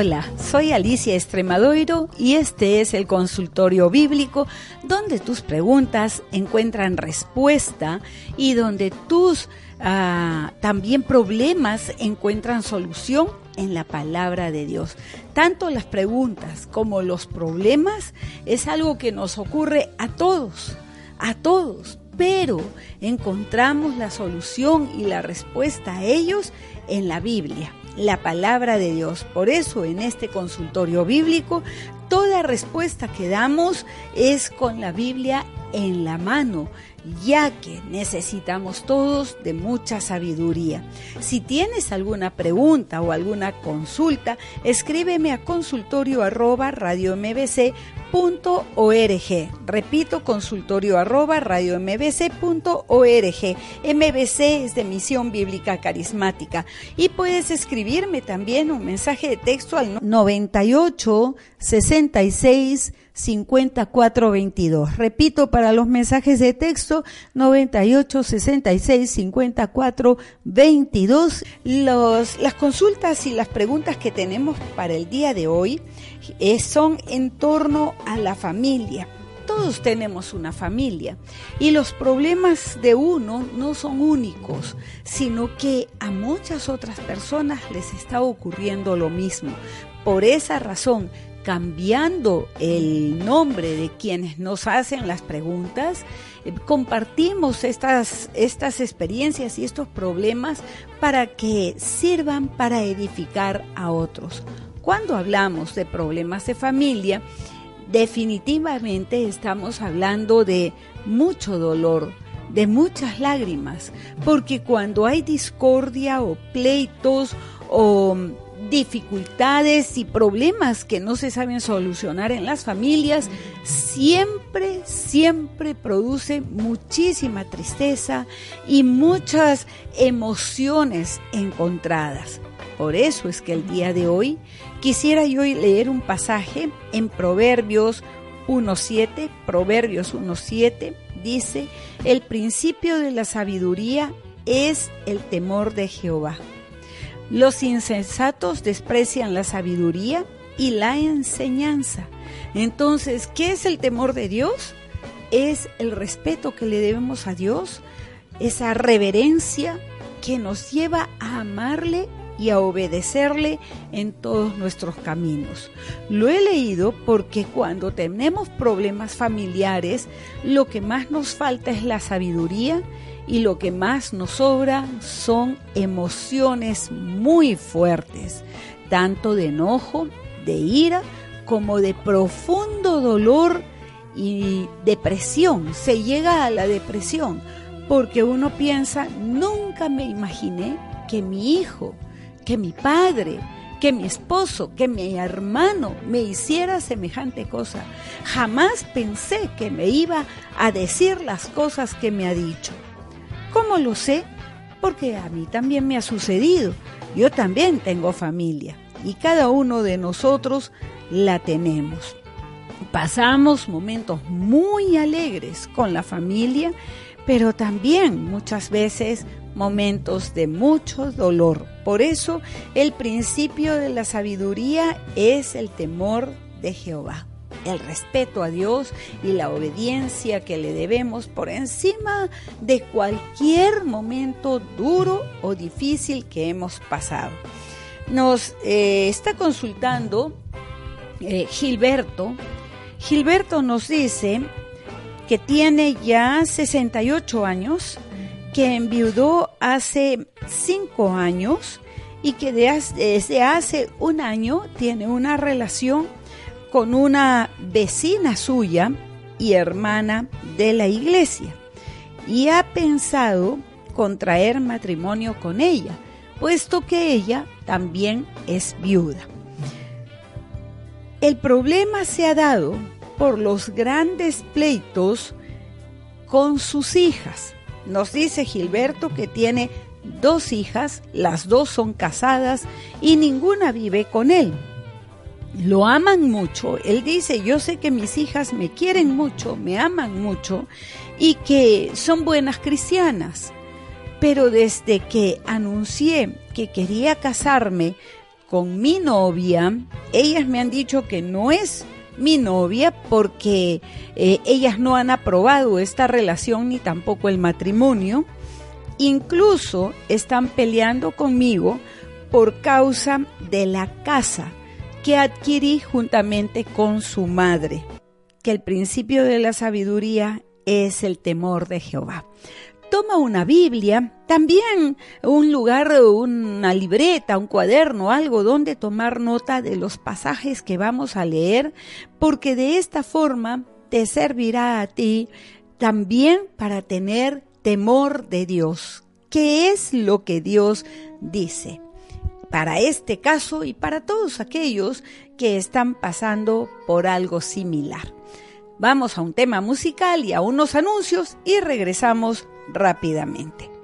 Hola, soy Alicia Estremadoiro y este es el consultorio bíblico donde tus preguntas encuentran respuesta y donde tus ah, también problemas encuentran solución en la palabra de Dios. Tanto las preguntas como los problemas es algo que nos ocurre a todos, a todos, pero encontramos la solución y la respuesta a ellos en la Biblia la palabra de Dios. Por eso en este consultorio bíblico, toda respuesta que damos es con la Biblia en la mano ya que necesitamos todos de mucha sabiduría. Si tienes alguna pregunta o alguna consulta, escríbeme a consultorio arroba radio mbc.org. Repito, consultorio arroba radio mbc.org. MBC es de Misión Bíblica Carismática. Y puedes escribirme también un mensaje de texto al 98 66 5422. Repito, para los mensajes de texto, 98 66 54 22. Los, las consultas y las preguntas que tenemos para el día de hoy eh, son en torno a la familia. Todos tenemos una familia y los problemas de uno no son únicos, sino que a muchas otras personas les está ocurriendo lo mismo. Por esa razón, cambiando el nombre de quienes nos hacen las preguntas, eh, compartimos estas, estas experiencias y estos problemas para que sirvan para edificar a otros. Cuando hablamos de problemas de familia, definitivamente estamos hablando de mucho dolor, de muchas lágrimas, porque cuando hay discordia o pleitos o dificultades y problemas que no se saben solucionar en las familias, siempre, siempre produce muchísima tristeza y muchas emociones encontradas. Por eso es que el día de hoy quisiera yo leer un pasaje en Proverbios 1.7, Proverbios 1.7, dice, el principio de la sabiduría es el temor de Jehová los insensatos desprecian la sabiduría y la enseñanza. Entonces, ¿qué es el temor de Dios? Es el respeto que le debemos a Dios, esa reverencia que nos lleva a amarle y a obedecerle en todos nuestros caminos. Lo he leído porque cuando tenemos problemas familiares, lo que más nos falta es la sabiduría y lo que más nos sobra son emociones muy fuertes, tanto de enojo, de ira, como de profundo dolor y depresión. Se llega a la depresión porque uno piensa, nunca me imaginé que mi hijo, que mi padre, que mi esposo, que mi hermano me hiciera semejante cosa. Jamás pensé que me iba a decir las cosas que me ha dicho. ¿Cómo lo sé? Porque a mí también me ha sucedido. Yo también tengo familia y cada uno de nosotros la tenemos. Pasamos momentos muy alegres con la familia, pero también muchas veces momentos de mucho dolor. Por eso el principio de la sabiduría es el temor de Jehová el respeto a Dios y la obediencia que le debemos por encima de cualquier momento duro o difícil que hemos pasado. Nos eh, está consultando eh, Gilberto. Gilberto nos dice que tiene ya 68 años, que enviudó hace 5 años y que desde hace un año tiene una relación con una vecina suya y hermana de la iglesia y ha pensado contraer matrimonio con ella, puesto que ella también es viuda. El problema se ha dado por los grandes pleitos con sus hijas. Nos dice Gilberto que tiene dos hijas, las dos son casadas y ninguna vive con él. Lo aman mucho. Él dice, yo sé que mis hijas me quieren mucho, me aman mucho y que son buenas cristianas. Pero desde que anuncié que quería casarme con mi novia, ellas me han dicho que no es mi novia porque eh, ellas no han aprobado esta relación ni tampoco el matrimonio Incluso están peleando conmigo por causa de la casa que adquirí juntamente con su madre, que el principio de la sabiduría es el temor de Jehová. Toma una Biblia, también un lugar, una libreta, un cuaderno, algo donde tomar nota de los pasajes que vamos a leer, porque de esta forma te servirá a ti también para tener temor de Dios. ¿Qué es lo que Dios dice? Para este caso y para todos aquellos que están pasando por algo similar. Vamos a un tema musical y a unos anuncios y regresamos rápidamente.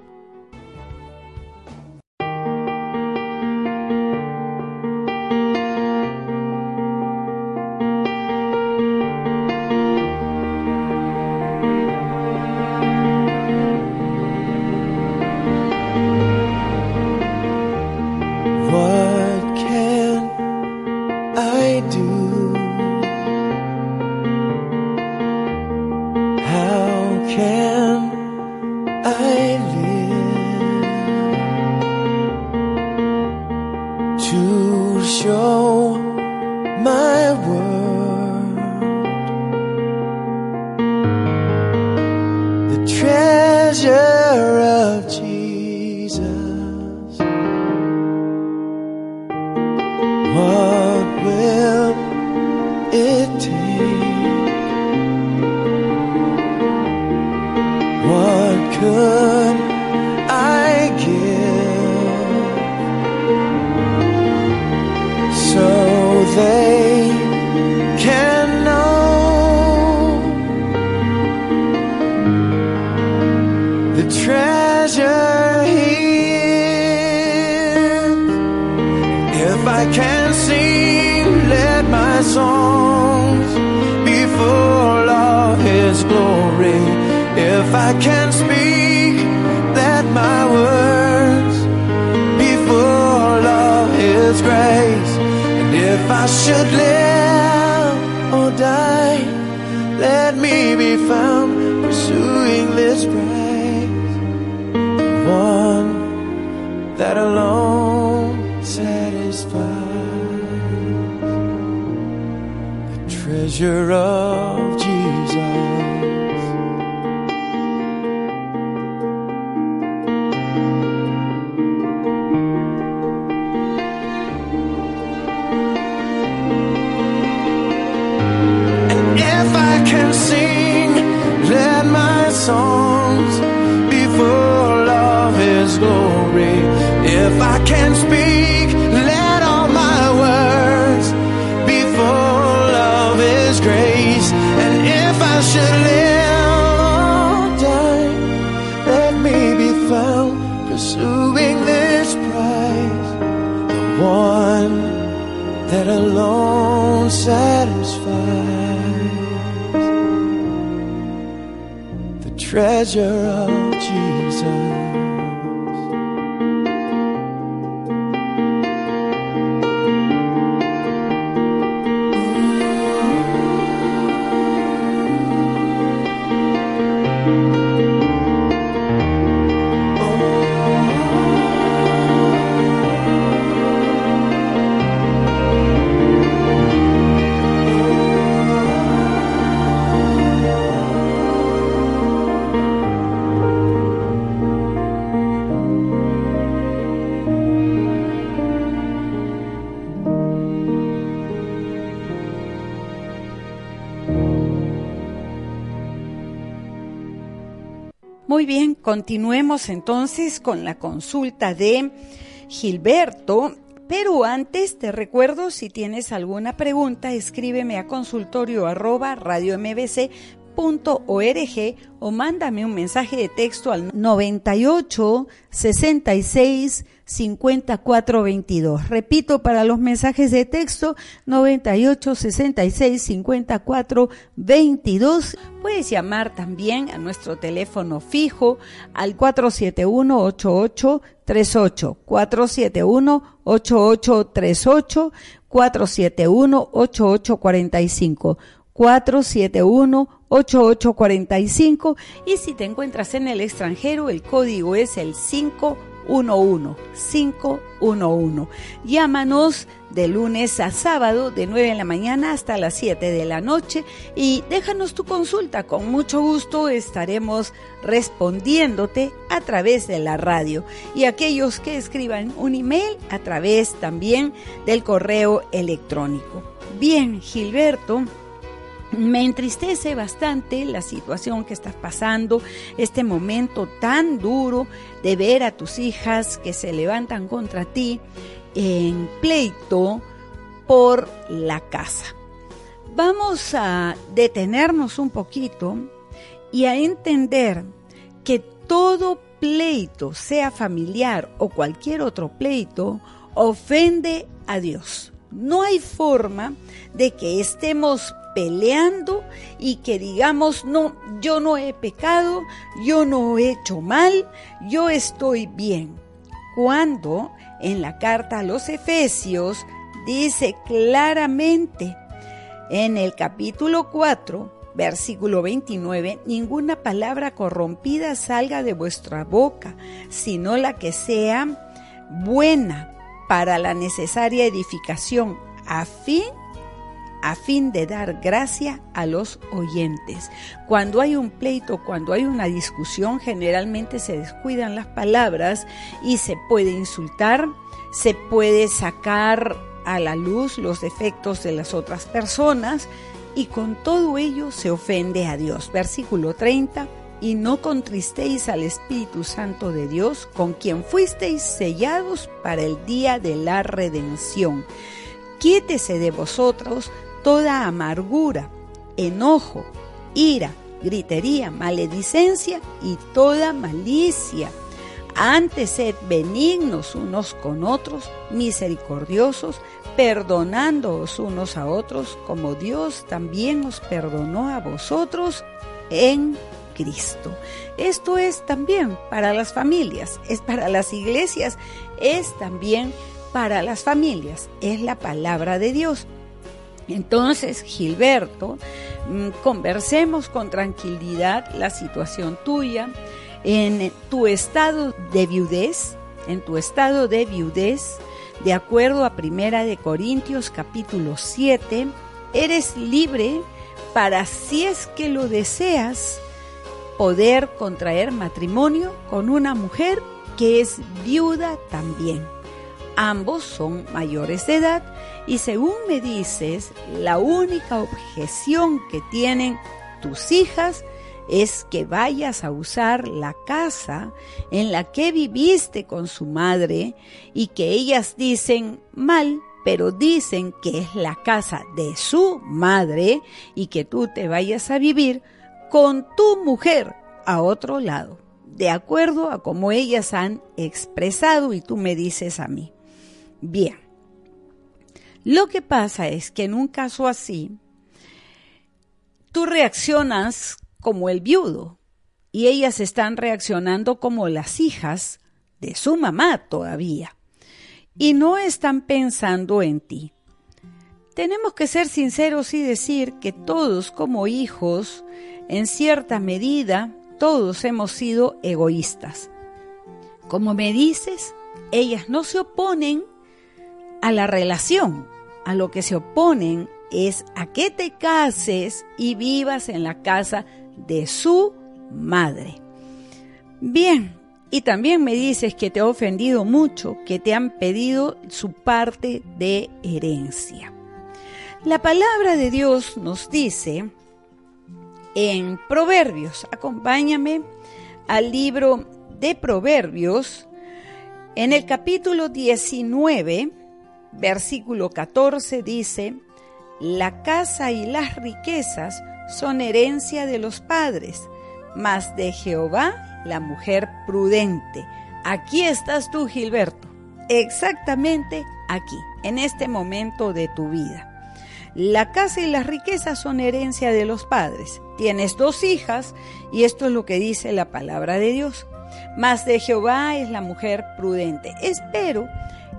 measure of continuemos entonces con la consulta de Gilberto. Pero antes te recuerdo, si tienes alguna pregunta, escríbeme a consultorio arroba o mándame un mensaje de texto al 98 66 54 22. Repito, para los mensajes de texto 98 66 54 22. Puedes llamar también a nuestro teléfono fijo al 471 8838 471 8838 471 8845 471-8845 y si te encuentras en el extranjero el código es el 511 511. Llámanos de lunes a sábado de 9 de la mañana hasta las 7 de la noche y déjanos tu consulta. Con mucho gusto estaremos respondiéndote a través de la radio y aquellos que escriban un email a través también del correo electrónico. Bien, Gilberto, me entristece bastante la situación que estás pasando, este momento tan duro de ver a tus hijas que se levantan contra ti en pleito por la casa. Vamos a detenernos un poquito y a entender que todo pleito, sea familiar o cualquier otro pleito, ofende a Dios. No hay forma de que estemos peleando y que digamos, no, yo no he pecado, yo no he hecho mal, yo estoy bien. Cuando en la carta a los Efesios dice claramente en el capítulo 4, versículo 29, ninguna palabra corrompida salga de vuestra boca, sino la que sea buena para la necesaria edificación, a fin a fin de dar gracia a los oyentes. Cuando hay un pleito, cuando hay una discusión, generalmente se descuidan las palabras y se puede insultar, se puede sacar a la luz los defectos de las otras personas y con todo ello se ofende a Dios. Versículo 30 y no contristéis al Espíritu Santo de Dios, con quien fuisteis sellados para el día de la redención. Quítese de vosotros toda amargura, enojo, ira, gritería, maledicencia y toda malicia. Antes sed benignos unos con otros, misericordiosos, perdonándoos unos a otros, como Dios también os perdonó a vosotros en Cristo. Esto es también para las familias, es para las iglesias, es también para las familias, es la palabra de Dios. Entonces, Gilberto, mm, conversemos con tranquilidad la situación tuya en tu estado de viudez, en tu estado de viudez, de acuerdo a Primera de Corintios capítulo 7, eres libre para si es que lo deseas poder contraer matrimonio con una mujer que es viuda también. Ambos son mayores de edad y según me dices, la única objeción que tienen tus hijas es que vayas a usar la casa en la que viviste con su madre y que ellas dicen mal, pero dicen que es la casa de su madre y que tú te vayas a vivir con tu mujer a otro lado, de acuerdo a como ellas han expresado y tú me dices a mí. Bien, lo que pasa es que en un caso así, tú reaccionas como el viudo y ellas están reaccionando como las hijas de su mamá todavía y no están pensando en ti. Tenemos que ser sinceros y decir que todos como hijos, en cierta medida, todos hemos sido egoístas. Como me dices, ellas no se oponen a la relación, a lo que se oponen es a que te cases y vivas en la casa de su madre. Bien, y también me dices que te ha ofendido mucho, que te han pedido su parte de herencia. La palabra de Dios nos dice en Proverbios, acompáñame al libro de Proverbios, en el capítulo 19, versículo 14 dice, La casa y las riquezas son herencia de los padres, mas de Jehová la mujer prudente. Aquí estás tú, Gilberto, exactamente aquí, en este momento de tu vida. La casa y las riquezas son herencia de los padres. Tienes dos hijas y esto es lo que dice la palabra de Dios. Mas de Jehová es la mujer prudente. Espero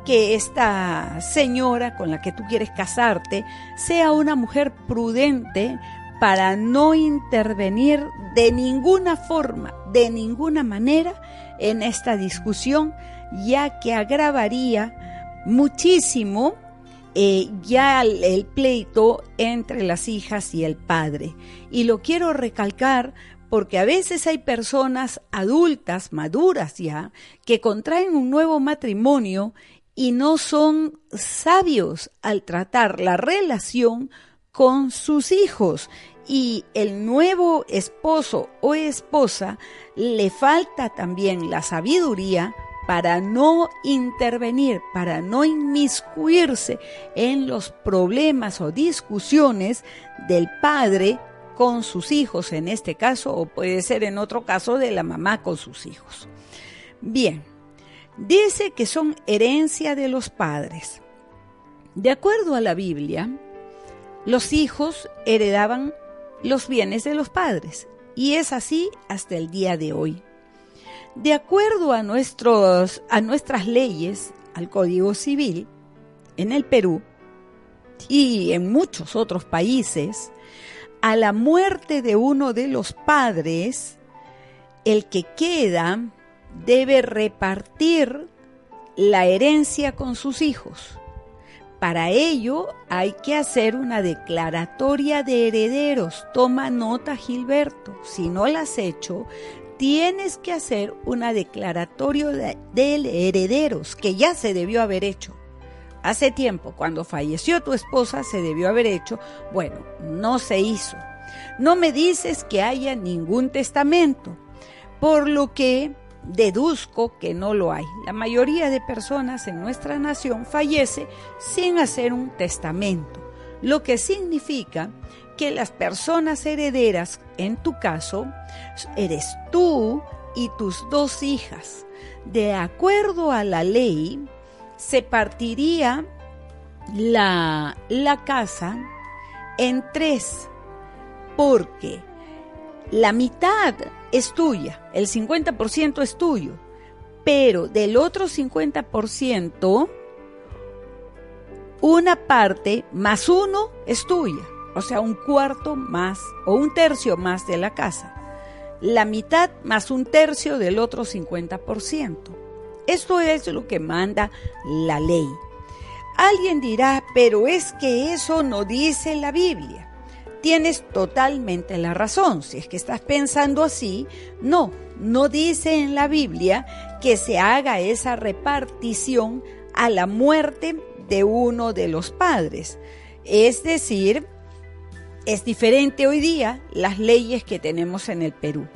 que esta señora con la que tú quieres casarte sea una mujer prudente para no intervenir de ninguna forma, de ninguna manera en esta discusión, ya que agravaría muchísimo eh, ya el, pleito entre las hijas y el padre. Y lo quiero recalcar porque a veces hay personas adultas, maduras ya, que contraen un nuevo matrimonio y no son sabios al tratar la relación con sus hijos y el nuevo esposo o esposa le falta también la sabiduría para no intervenir, para no inmiscuirse en los problemas o discusiones del padre con sus hijos, en este caso, o puede ser en otro caso de la mamá con sus hijos. Bien, dice que son herencia de los padres. De acuerdo a la Biblia, los hijos heredaban los bienes de los padres, y es así hasta el día de hoy. De acuerdo a, nuestros, a nuestras leyes, al Código Civil, en el Perú y en muchos otros países, a la muerte de uno de los padres, el que queda debe repartir la herencia con sus hijos. Para ello hay que hacer una declaratoria de herederos. Toma nota, Gilberto. Si no la has hecho, tienes que hacer una declaratoria de, herederos que ya se debió haber hecho. Hace tiempo, cuando falleció tu esposa, se debió haber hecho. Bueno, no se hizo. No me dices que haya ningún testamento, por lo que deduzco que no lo hay. La mayoría de personas en nuestra nación fallece sin hacer un testamento, lo que significa que las personas herederas, en tu caso, eres tú y tus dos hijas. De acuerdo a la ley, se partiría la, la casa en tres, porque la mitad es tuya, el 50% es tuyo, pero del otro 50%, una parte más uno es tuya o sea, un cuarto más o un tercio más de la casa, la mitad más un tercio del otro 50%. Esto es lo que manda la ley. Alguien dirá, pero es que eso no dice la Biblia. Tienes totalmente la razón. Si es que estás pensando así, no, no dice en la Biblia que se haga esa repartición a la muerte de uno de los padres. Es decir, es diferente hoy día las leyes que tenemos en el Perú.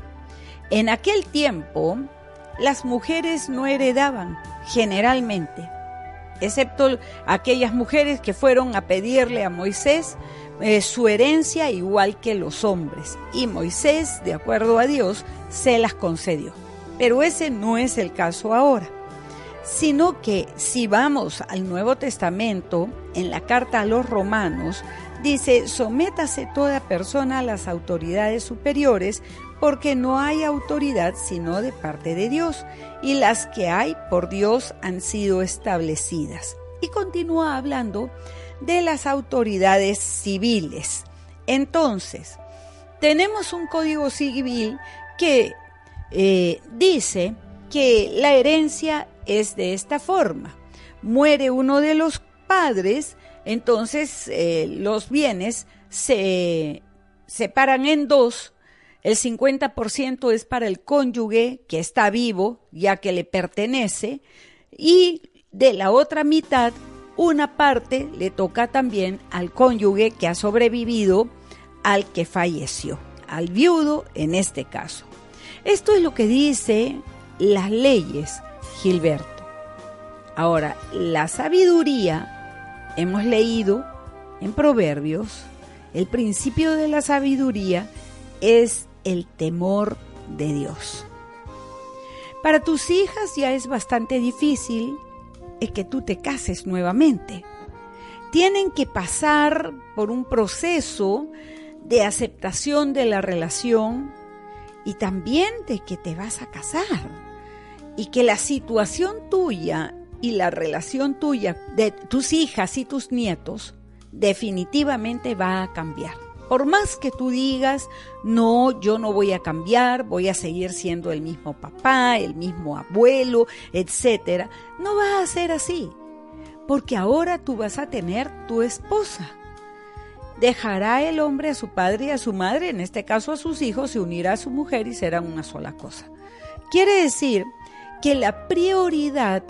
En aquel tiempo, las mujeres no heredaban generalmente, excepto aquellas mujeres que fueron a pedirle a Moisés eh, su herencia igual que los hombres. Y Moisés, de acuerdo a Dios, se las concedió. Pero ese no es el caso ahora, sino que si vamos al Nuevo Testamento, en la carta a los romanos, Dice, sométase toda persona a las autoridades superiores, porque no hay autoridad sino de parte de Dios, y las que hay por Dios han sido establecidas. Y continúa hablando de las autoridades civiles. Entonces, tenemos un código civil que eh, dice que la herencia es de esta forma. Muere uno de los padres, entonces eh, los bienes se separan en dos. El 50% es para el cónyuge que está vivo, ya que le pertenece, y de la otra mitad, una parte le toca también al cónyuge que ha sobrevivido al que falleció, al viudo en este caso. Esto es lo que dice las leyes, Gilberto. Ahora, la sabiduría, hemos leído en Proverbios, el principio de la sabiduría es el temor de Dios. Para tus hijas ya es bastante difícil el que tú te cases nuevamente. Tienen que pasar por un proceso de aceptación de la relación y también de que te vas a casar y que la situación tuya y la relación tuya de tus hijas y tus nietos definitivamente va a cambiar. Por más que tú digas, no, yo no voy a cambiar, voy a seguir siendo el mismo papá, el mismo abuelo, etcétera, no va a ser así. Porque ahora tú vas a tener tu esposa. Dejará el hombre a su padre y a su madre, en este caso a sus hijos, se unirá a su mujer y serán una sola cosa. Quiere decir que la prioridad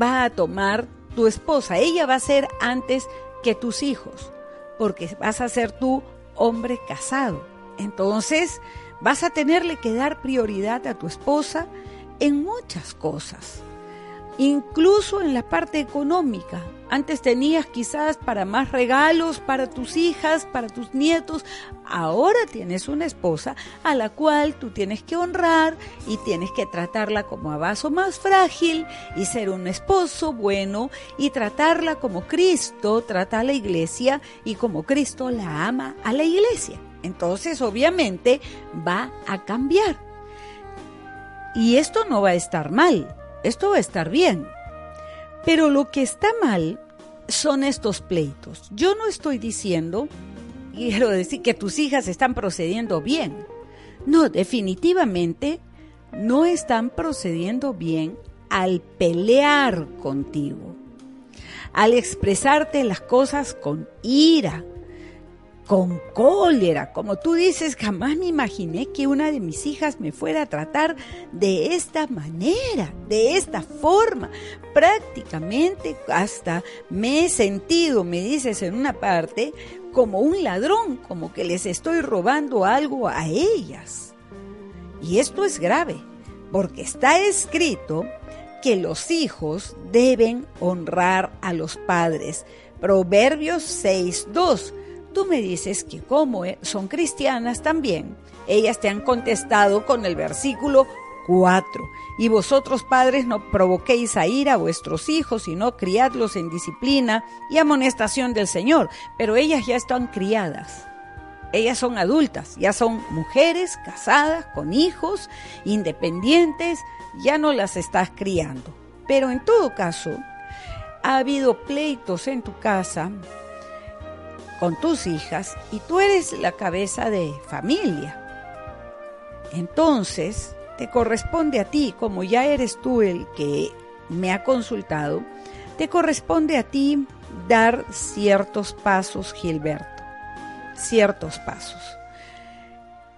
va a tomar tu esposa. Ella va a ser antes que tus hijos, porque vas a ser tú hombre casado. Entonces, vas a tenerle que dar prioridad a tu esposa en muchas cosas, incluso en la parte económica. Antes tenías quizás para más regalos para tus hijas, para tus nietos. Ahora tienes una esposa a la cual tú tienes que honrar y tienes que tratarla como a vaso más frágil y ser un esposo bueno y tratarla como Cristo trata a la iglesia y como Cristo la ama a la iglesia. Entonces obviamente va a cambiar. Y esto no va a estar mal, esto va a estar bien. Pero lo que está mal son estos pleitos. Yo no estoy diciendo, quiero decir, que tus hijas están procediendo bien. No, definitivamente no están procediendo bien al pelear contigo, al expresarte las cosas con ira, con cólera. Como tú dices, jamás me imaginé que una de mis hijas me fuera a tratar de esta manera, de esta forma. Prácticamente hasta me he sentido, me dices en una parte, como un ladrón, como que les estoy robando algo a ellas. Y esto es grave, porque está escrito que los hijos deben honrar a los padres. Proverbios 6.2 Tú me dices que como eh, son cristianas también, ellas te han contestado con el versículo 4. Y vosotros padres no provoquéis a ira a vuestros hijos, sino criadlos en disciplina y amonestación del Señor. Pero ellas ya están criadas. Ellas son adultas, ya son mujeres casadas, con hijos, independientes, ya no las estás criando. Pero en todo caso, ha habido pleitos en tu casa con tus hijas y tú eres la cabeza de familia. Entonces, te corresponde a ti, como ya eres tú el que me ha consultado, te corresponde a ti dar ciertos pasos, Gilberto, ciertos pasos.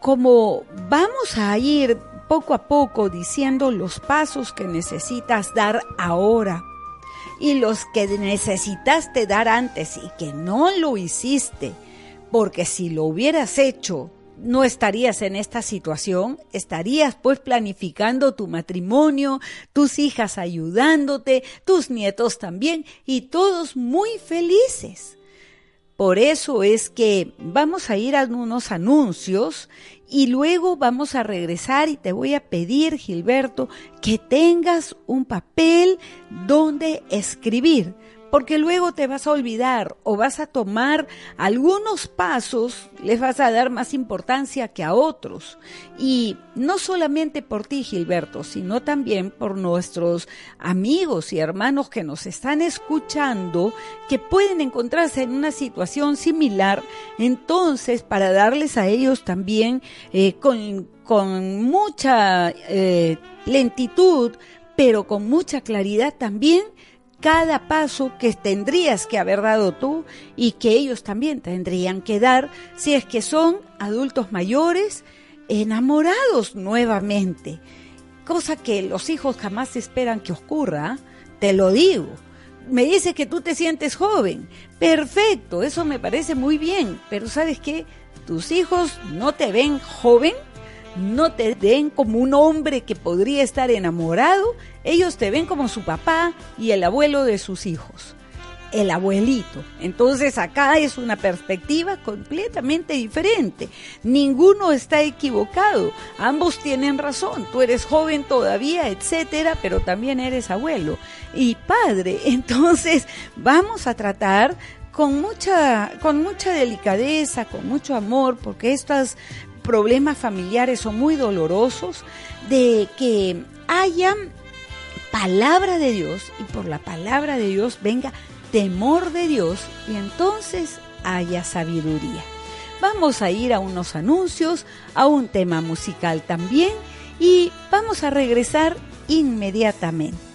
Como vamos a ir poco a poco diciendo los pasos que necesitas dar ahora y los que necesitaste dar antes y que no lo hiciste, porque si lo hubieras hecho, no estarías en esta situación, estarías pues planificando tu matrimonio, tus hijas ayudándote, tus nietos también, y todos muy felices. Por eso es que vamos a ir a unos anuncios y luego vamos a regresar y te voy a pedir, Gilberto, que tengas un papel donde escribir porque luego te vas a olvidar o vas a tomar algunos pasos, les vas a dar más importancia que a otros. Y no solamente por ti, Gilberto, sino también por nuestros amigos y hermanos que nos están escuchando, que pueden encontrarse en una situación similar. Entonces, para darles a ellos también eh, con, con, mucha eh, lentitud, pero con mucha claridad también, cada paso que tendrías que haber dado tú y que ellos también tendrían que dar si es que son adultos mayores enamorados nuevamente, cosa que los hijos jamás esperan que ocurra, te lo digo. Me dice que tú te sientes joven. Perfecto, eso me parece muy bien, pero ¿sabes qué? Tus hijos no te ven joven, no te ven como un hombre que podría estar enamorado, ellos te ven como su papá y el abuelo de sus hijos el abuelito. Entonces acá es una perspectiva completamente diferente. Ninguno está equivocado. Ambos tienen razón. Tú eres joven todavía, etcétera, pero también eres abuelo y padre. Entonces vamos a tratar con mucha, con mucha delicadeza, con mucho amor, porque estos problemas familiares son muy dolorosos, de que haya palabra de Dios y por la palabra de Dios venga temor de Dios y entonces haya sabiduría. Vamos a ir a unos anuncios, a un tema musical también y vamos a regresar inmediatamente.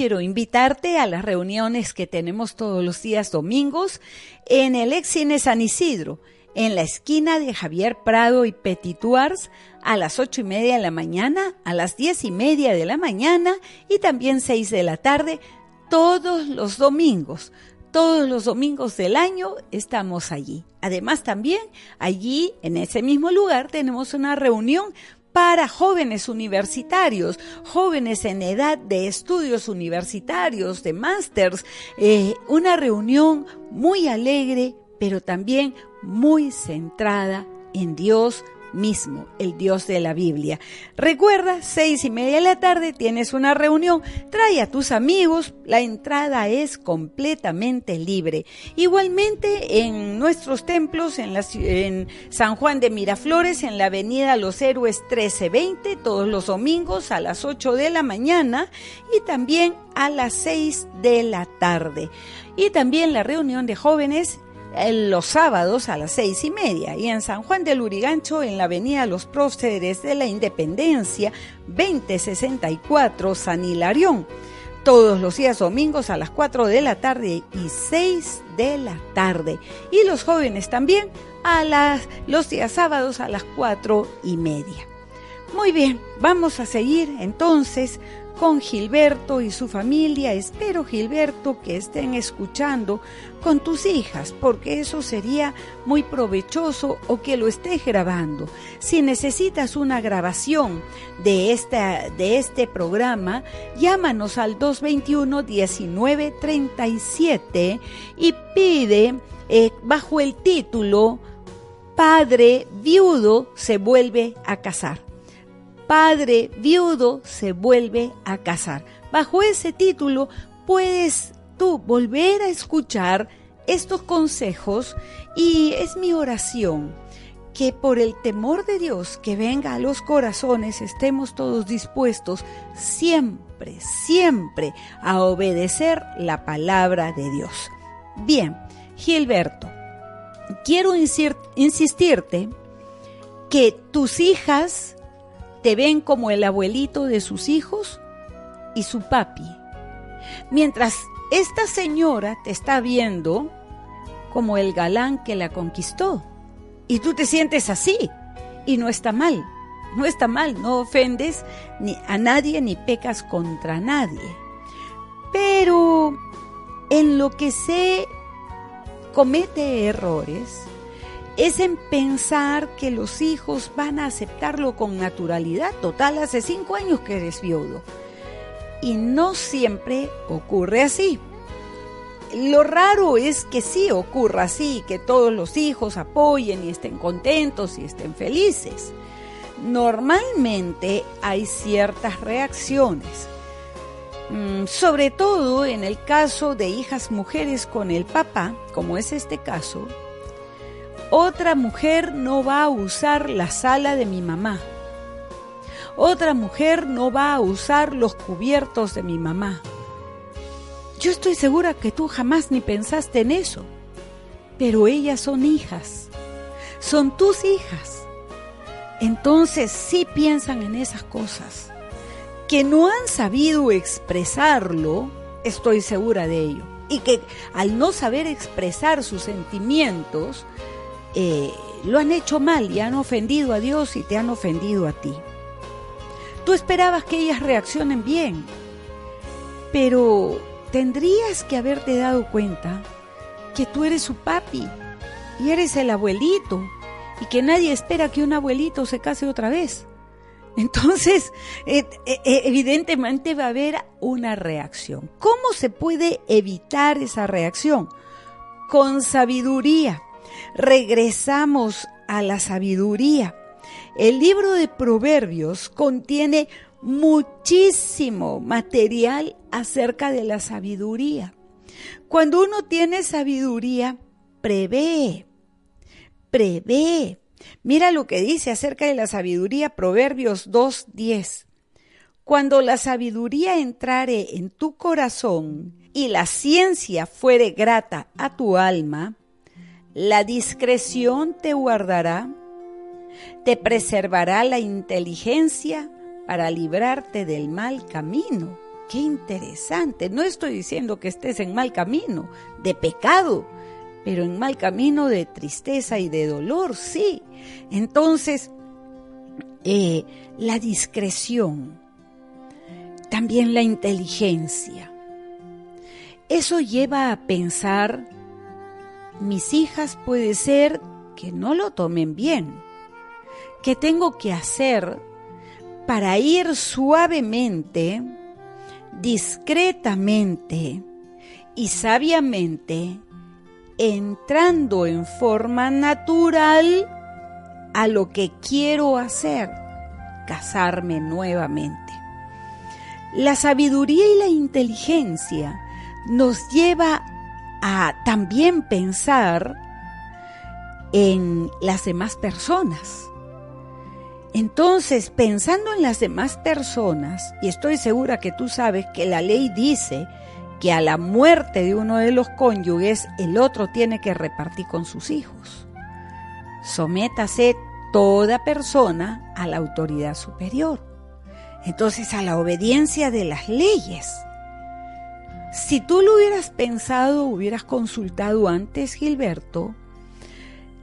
Quiero invitarte a las reuniones que tenemos todos los días domingos en el ex cine San Isidro, en la esquina de Javier Prado y Petituars, a las ocho y media de la mañana, a las diez y media de la mañana y también seis de la tarde, todos los domingos. Todos los domingos del año estamos allí. Además también allí, en ese mismo lugar, tenemos una reunión para jóvenes universitarios, jóvenes en edad de estudios universitarios, de másters, eh, una reunión muy alegre, pero también muy centrada en Dios, mismo, el Dios de la Biblia. Recuerda, seis y media de la tarde tienes una reunión, trae a tus amigos, la entrada es completamente libre. Igualmente en nuestros templos, en, la, en San Juan de Miraflores, en la avenida Los Héroes 1320, todos los domingos a las 8 de la mañana y también a las 6 de la tarde. Y también la reunión de jóvenes los sábados a las seis y media y en San Juan del Urigancho en la avenida Los Próceres de la Independencia 2064 San Hilarión. Todos los días domingos a las 4 de la tarde y 6 de la tarde. Y los jóvenes también a las, los días sábados a las 4 y media. Muy bien, vamos a seguir entonces con Gilberto y su familia. Espero, Gilberto, que estén escuchando con tus hijas, porque eso sería muy provechoso o que lo estés grabando. Si necesitas una grabación de, esta, de este programa, llámanos al 221-1937 y pide eh, bajo el título Padre viudo se vuelve a casar padre viudo se vuelve a casar. Bajo ese título puedes tú volver a escuchar estos consejos y es mi oración que por el temor de Dios que venga a los corazones estemos todos dispuestos siempre, siempre a obedecer la palabra de Dios. Bien, Gilberto, quiero insistirte que tus hijas te ven como el abuelito de sus hijos y su papi. Mientras esta señora te está viendo como el galán que la conquistó. Y tú te sientes así. Y no está mal. No está mal. No ofendes ni a nadie ni pecas contra nadie. Pero en lo que se comete errores es en pensar que los hijos van a aceptarlo con naturalidad. Total, hace cinco años que eres viudo. Y no siempre ocurre así. Lo raro es que sí ocurra así, que todos los hijos apoyen y estén contentos y estén felices. Normalmente hay ciertas reacciones, mm, sobre todo en el caso de hijas mujeres con el papá, como es este caso, otra mujer no va a usar la sala de mi mamá. Otra mujer no va a usar los cubiertos de mi mamá. Yo estoy segura que tú jamás ni pensaste en eso. Pero ellas son hijas. Son tus hijas. Entonces sí piensan en esas cosas. Que no han sabido expresarlo, estoy segura de ello. Y que al no saber expresar sus sentimientos, eh, lo han hecho mal y han ofendido a Dios y te han ofendido a ti. Tú esperabas que ellas reaccionen bien, pero tendrías que haberte dado cuenta que tú eres su papi y eres el abuelito y que nadie espera que un abuelito se case otra vez. Entonces, eh, eh, evidentemente va a haber una reacción. ¿Cómo se puede evitar esa reacción? Con sabiduría regresamos a la sabiduría. El libro de Proverbios contiene muchísimo material acerca de la sabiduría. Cuando uno tiene sabiduría, prevé, prevé. Mira lo que dice acerca de la sabiduría Proverbios 2.10. Cuando la sabiduría entrare en tu corazón y la ciencia fuere grata a tu alma, la discreción te guardará, te preservará la inteligencia para librarte del mal camino. qué interesante. No estoy diciendo que estés en mal camino, de pecado, pero en mal camino de tristeza y de dolor, sí. Entonces, eh, la discreción, también la inteligencia. Eso lleva a pensar, mis hijas puede ser que no lo tomen bien. ¿Qué tengo que hacer para ir suavemente, discretamente y sabiamente entrando en forma natural a lo que quiero hacer, casarme nuevamente? La sabiduría y la inteligencia nos lleva a también pensar en las demás personas. Entonces, pensando en las demás personas, y estoy segura que tú sabes que la ley dice que a la muerte de uno de los cónyuges el otro tiene que repartir con sus hijos. Sométase toda persona a la autoridad superior. Entonces, a la obediencia de las leyes. Si tú lo hubieras pensado, hubieras consultado antes, Gilberto,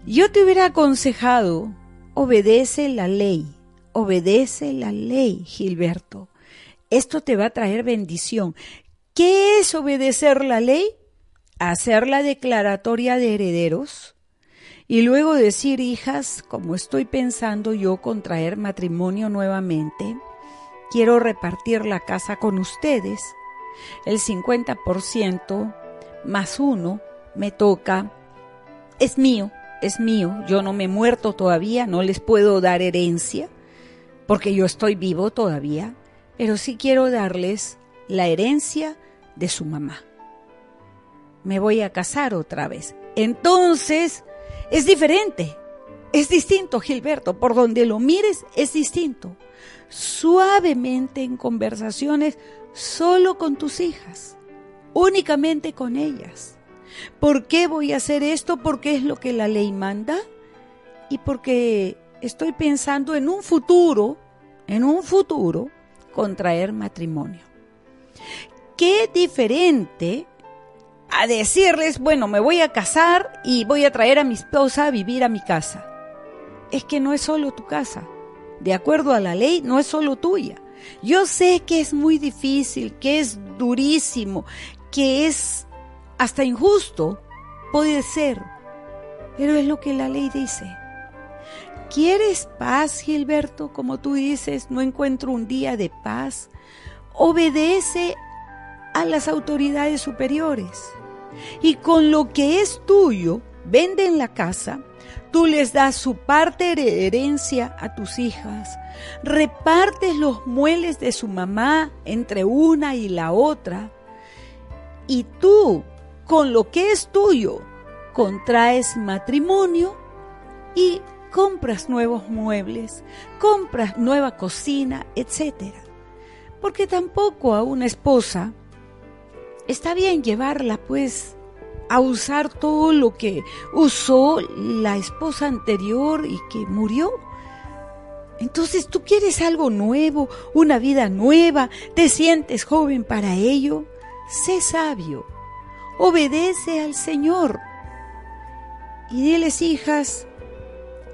yo te hubiera aconsejado, obedece la ley, obedece la ley, Gilberto. Esto te va a traer bendición. ¿Qué es obedecer la ley? Hacer la declaratoria de herederos y luego decir, hijas, como estoy pensando yo contraer matrimonio nuevamente, quiero repartir la casa con ustedes. El 50% más uno me toca, es mío es mío, yo no me he muerto todavía, no les puedo dar herencia, porque yo estoy vivo todavía, pero sí quiero darles la herencia de su mamá. Me voy a casar otra vez. Entonces, es diferente, es distinto, Gilberto, por donde lo mires es distinto. Suavemente en conversaciones solo con tus hijas, únicamente con ellas ¿Por qué voy a hacer esto? Porque es lo que la ley manda y porque estoy pensando en un futuro, en un futuro, contraer matrimonio. Qué diferente a decirles, bueno, me voy a casar y voy a traer a mi esposa a vivir a mi casa. Es que no es solo tu casa. De acuerdo a la ley, no es solo tuya. Yo sé que es muy difícil, que es durísimo, que es hasta injusto, puede ser, pero es lo que la ley dice. ¿Quieres paz, Gilberto? Como tú dices, no encuentro un día de paz. Obedece a las autoridades superiores. Y con lo que es tuyo, vende en la casa, tú les das su parte de herencia a tus hijas, repartes los muebles de su mamá entre una y la otra, y tú con lo que es tuyo, contraes matrimonio y compras nuevos muebles, compras nueva cocina, etc. Porque tampoco a una esposa está bien llevarla pues a usar todo lo que usó la esposa anterior y que murió. Entonces tú quieres algo nuevo, una vida nueva, te sientes joven para ello. Sé sabio obedece al Señor. Y diles, hijas,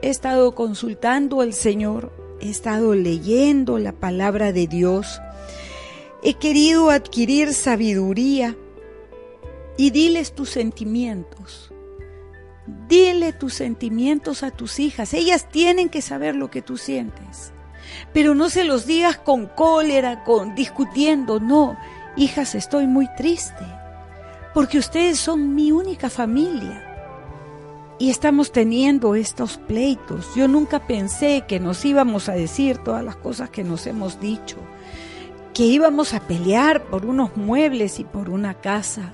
he estado consultando al Señor, he estado leyendo la palabra de Dios, he querido adquirir sabiduría y diles tus sentimientos. Dile tus sentimientos a tus hijas. Ellas tienen que saber lo que tú sientes. Pero no se los digas con cólera, con discutiendo. No, hijas, estoy muy triste porque ustedes son mi única familia. Y estamos teniendo estos pleitos. Yo nunca pensé que nos íbamos a decir todas las cosas que nos hemos dicho, que íbamos a pelear por unos muebles y por una casa.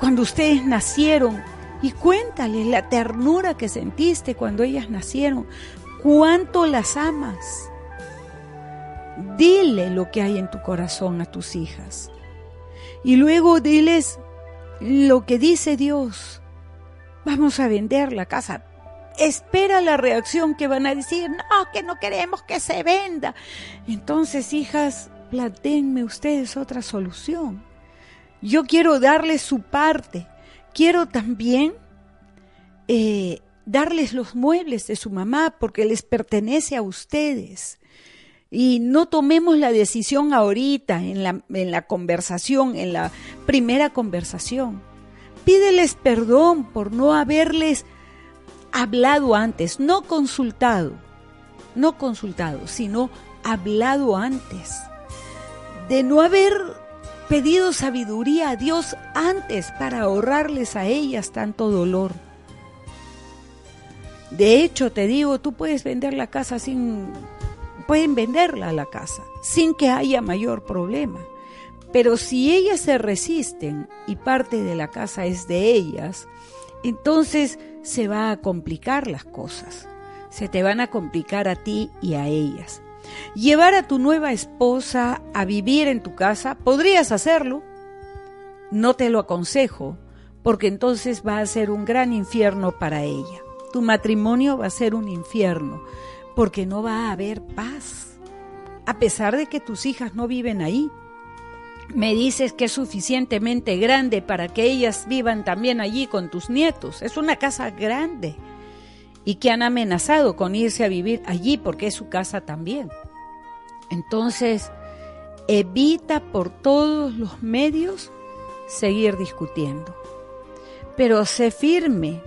Cuando ustedes nacieron, y cuéntales la ternura que sentiste cuando ellas nacieron, cuánto las amas. Dile lo que hay en tu corazón a tus hijas. Y luego diles lo que dice Dios. Vamos a vender la casa. Espera la reacción que van a decir, no, que no queremos que se venda. Entonces, hijas, plantéenme ustedes otra solución. Yo quiero darles su parte. Quiero también eh, darles los muebles de su mamá porque les pertenece a ustedes. Y no tomemos la decisión ahorita, en la, en la conversación, en la primera conversación. Pídeles perdón por no haberles hablado antes, no consultado, no consultado, sino hablado antes. De no haber pedido sabiduría a Dios antes para ahorrarles a ellas tanto dolor. De hecho, te digo, tú puedes vender la casa sin, pueden venderla la casa sin que haya mayor problema. Pero si ellas se resisten y parte de la casa es de ellas, entonces se va a complicar las cosas. Se te van a complicar a ti y a ellas. Llevar a tu nueva esposa a vivir en tu casa, podrías hacerlo. No te lo aconsejo, porque entonces va a ser un gran infierno para ella. Tu matrimonio va a ser un infierno, porque no va a haber paz. A pesar de que tus hijas no viven ahí, me dices que es suficientemente grande para que ellas vivan también allí con tus nietos. Es una casa grande y que han amenazado con irse a vivir allí porque es su casa también. Entonces, evita por todos los medios seguir discutiendo. Pero sé firme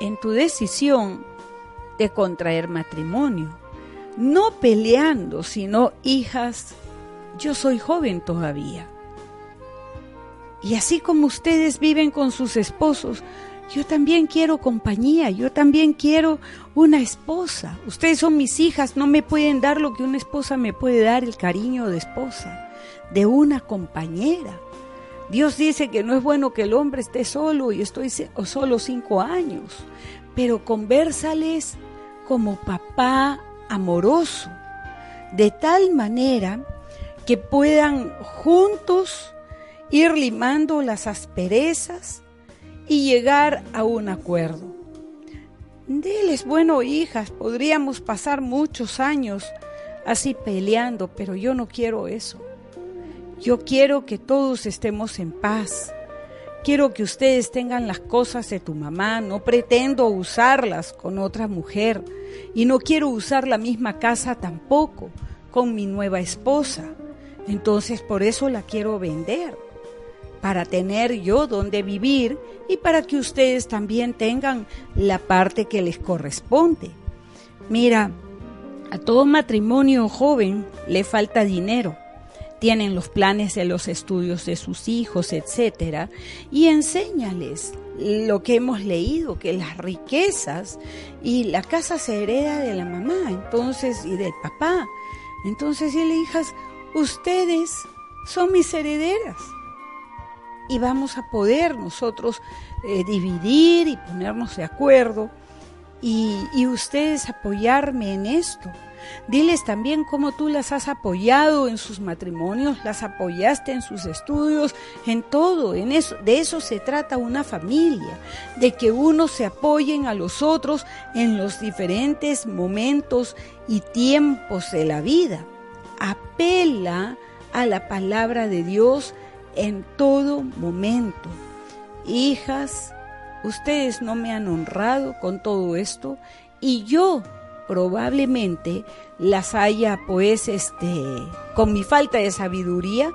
en tu decisión de contraer matrimonio, no peleando, sino hijas, yo soy joven todavía. Y así como ustedes viven con sus esposos, yo también quiero compañía, yo también quiero una esposa. Ustedes son mis hijas, no me pueden dar lo que una esposa me puede dar, el cariño de esposa, de una compañera. Dios dice que no es bueno que el hombre esté solo y estoy solo cinco años, pero conversales como papá amoroso, de tal manera que puedan juntos ir limando las asperezas y llegar a un acuerdo. Diles, bueno, hijas, podríamos pasar muchos años así peleando, pero yo no quiero eso. Yo quiero que todos estemos en paz. Quiero que ustedes tengan las cosas de tu mamá, no pretendo usarlas con otra mujer y no quiero usar la misma casa tampoco con mi nueva esposa. Entonces por eso la quiero vender para tener yo donde vivir y para que ustedes también tengan la parte que les corresponde. Mira, a todo matrimonio joven le falta dinero. Tienen los planes de los estudios de sus hijos, etcétera, y enséñales lo que hemos leído, que las riquezas y la casa se hereda de la mamá, entonces y del papá. Entonces, y le hijas, ustedes son mis herederas y vamos a poder nosotros eh, dividir y ponernos de acuerdo y, y ustedes apoyarme en esto. Diles también cómo tú las has apoyado en sus matrimonios, las apoyaste en sus estudios, en todo, en eso, de eso se trata una familia, de que unos se apoyen a los otros en los diferentes momentos y tiempos de la vida. Apela a la palabra de Dios en todo momento. Hijas, ustedes no me han honrado con todo esto y yo probablemente las haya pues este con mi falta de sabiduría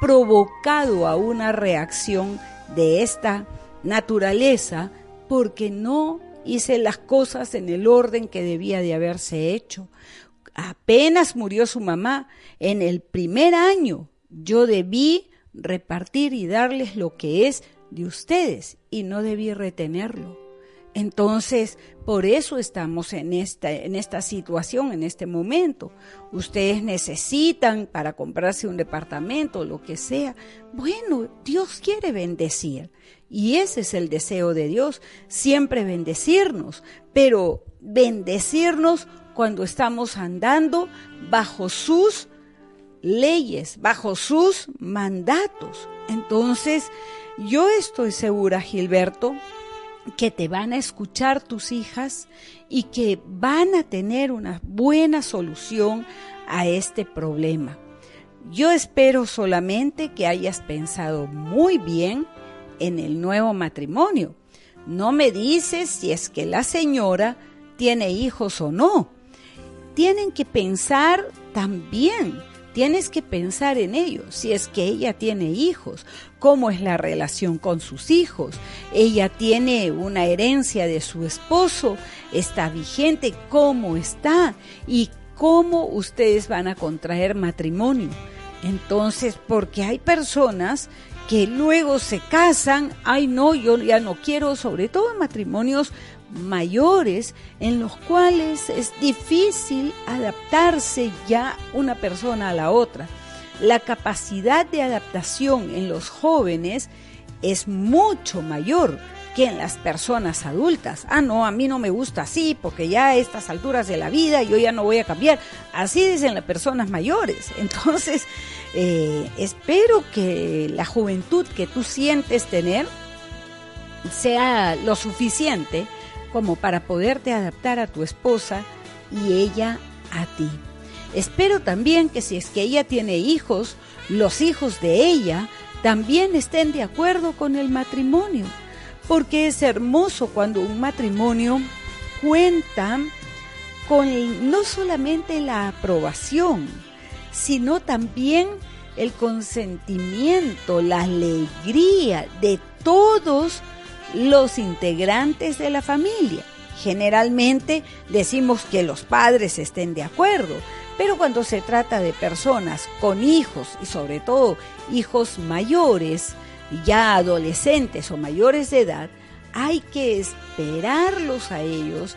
provocado a una reacción de esta naturaleza porque no hice las cosas en el orden que debía de haberse hecho. Apenas murió su mamá, en el primer año yo debí repartir y darles lo que es de ustedes y no debí retenerlo. Entonces, por eso estamos en esta, en esta situación, en este momento. Ustedes necesitan para comprarse un departamento, lo que sea. Bueno, Dios quiere bendecir. Y ese es el deseo de Dios, siempre bendecirnos, pero bendecirnos cuando estamos andando bajo sus leyes, bajo sus mandatos. Entonces, yo estoy segura, Gilberto, que te van a escuchar tus hijas y que van a tener una buena solución a este problema. Yo espero solamente que hayas pensado muy bien en el nuevo matrimonio. No me dices si es que la señora tiene hijos o no. Tienen que pensar también, tienes que pensar en ello, si es que ella tiene hijos, cómo es la relación con sus hijos, ella tiene una herencia de su esposo, está vigente, cómo está y cómo ustedes van a contraer matrimonio. Entonces, porque hay personas que luego se casan, ay no, yo ya no quiero, sobre todo matrimonios mayores en los cuales es difícil adaptarse ya una persona a la otra. La capacidad de adaptación en los jóvenes es mucho mayor que en las personas adultas. Ah, no, a mí no me gusta así porque ya a estas alturas de la vida yo ya no voy a cambiar. Así dicen las personas mayores. Entonces, eh, espero que la juventud que tú sientes tener sea lo suficiente como para poderte adaptar a tu esposa y ella a ti. Espero también que si es que ella tiene hijos, los hijos de ella también estén de acuerdo con el matrimonio, porque es hermoso cuando un matrimonio cuenta con no solamente la aprobación, sino también el consentimiento, la alegría de todos los integrantes de la familia. Generalmente decimos que los padres estén de acuerdo, pero cuando se trata de personas con hijos y sobre todo hijos mayores, ya adolescentes o mayores de edad, hay que esperarlos a ellos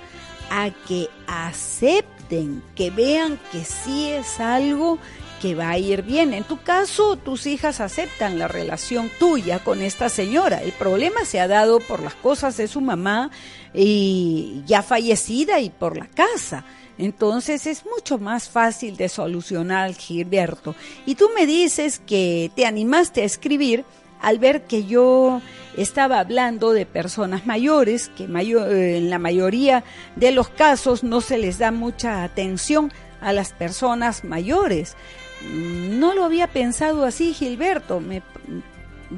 a que acepten, que vean que sí es algo que va a ir bien. En tu caso, tus hijas aceptan la relación tuya con esta señora. El problema se ha dado por las cosas de su mamá y ya fallecida y por la casa. Entonces es mucho más fácil de solucionar, Gilberto. Y tú me dices que te animaste a escribir al ver que yo estaba hablando de personas mayores, que eh, en la mayoría de los casos no se les da mucha atención a las personas mayores. No lo había pensado así, Gilberto. Me,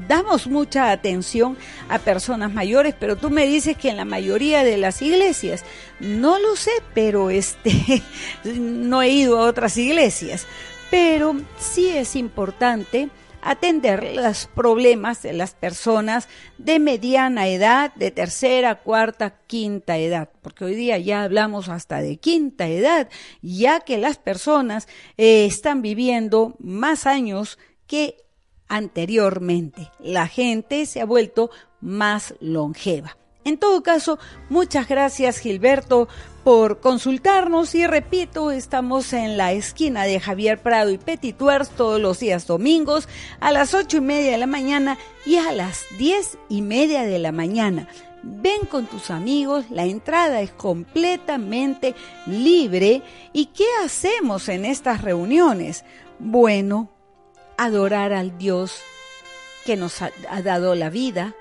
damos mucha atención a personas mayores, pero tú me dices que en la mayoría de las iglesias, no lo sé, pero este no he ido a otras iglesias, pero sí es importante atender los problemas de las personas de mediana edad, de tercera, cuarta, quinta edad, porque hoy día ya hablamos hasta de quinta edad, ya que las personas eh, están viviendo más años que anteriormente. La gente se ha vuelto más longeva. En todo caso, muchas gracias Gilberto por consultarnos y repito, estamos en la esquina de Javier Prado y Petituers todos los días domingos a las ocho y media de la mañana y a las diez y media de la mañana. Ven con tus amigos, la entrada es completamente libre. ¿Y qué hacemos en estas reuniones? Bueno, adorar al Dios que nos ha dado la vida,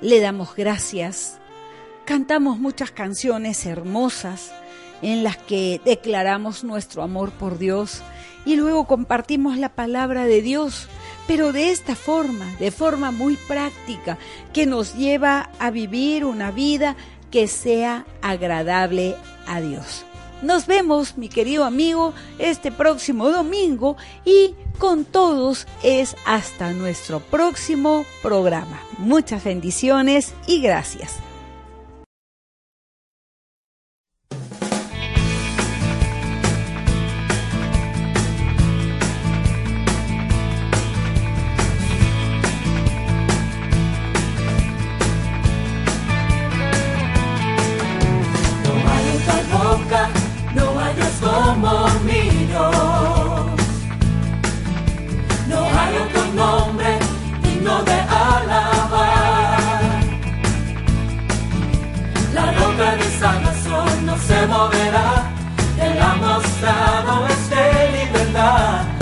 le damos gracias, cantamos muchas canciones hermosas en las que declaramos nuestro amor por Dios y luego compartimos la palabra de Dios, pero de esta forma, de forma muy práctica, que nos lleva a vivir una vida que sea agradable a Dios. Nos vemos, mi querido amigo, este próximo domingo y con todos es hasta nuestro próximo programa. Muchas bendiciones y gracias. No hay otro nombre digno de alabar. La roca de salvación no se moverá, el ha mostrado es de libertad.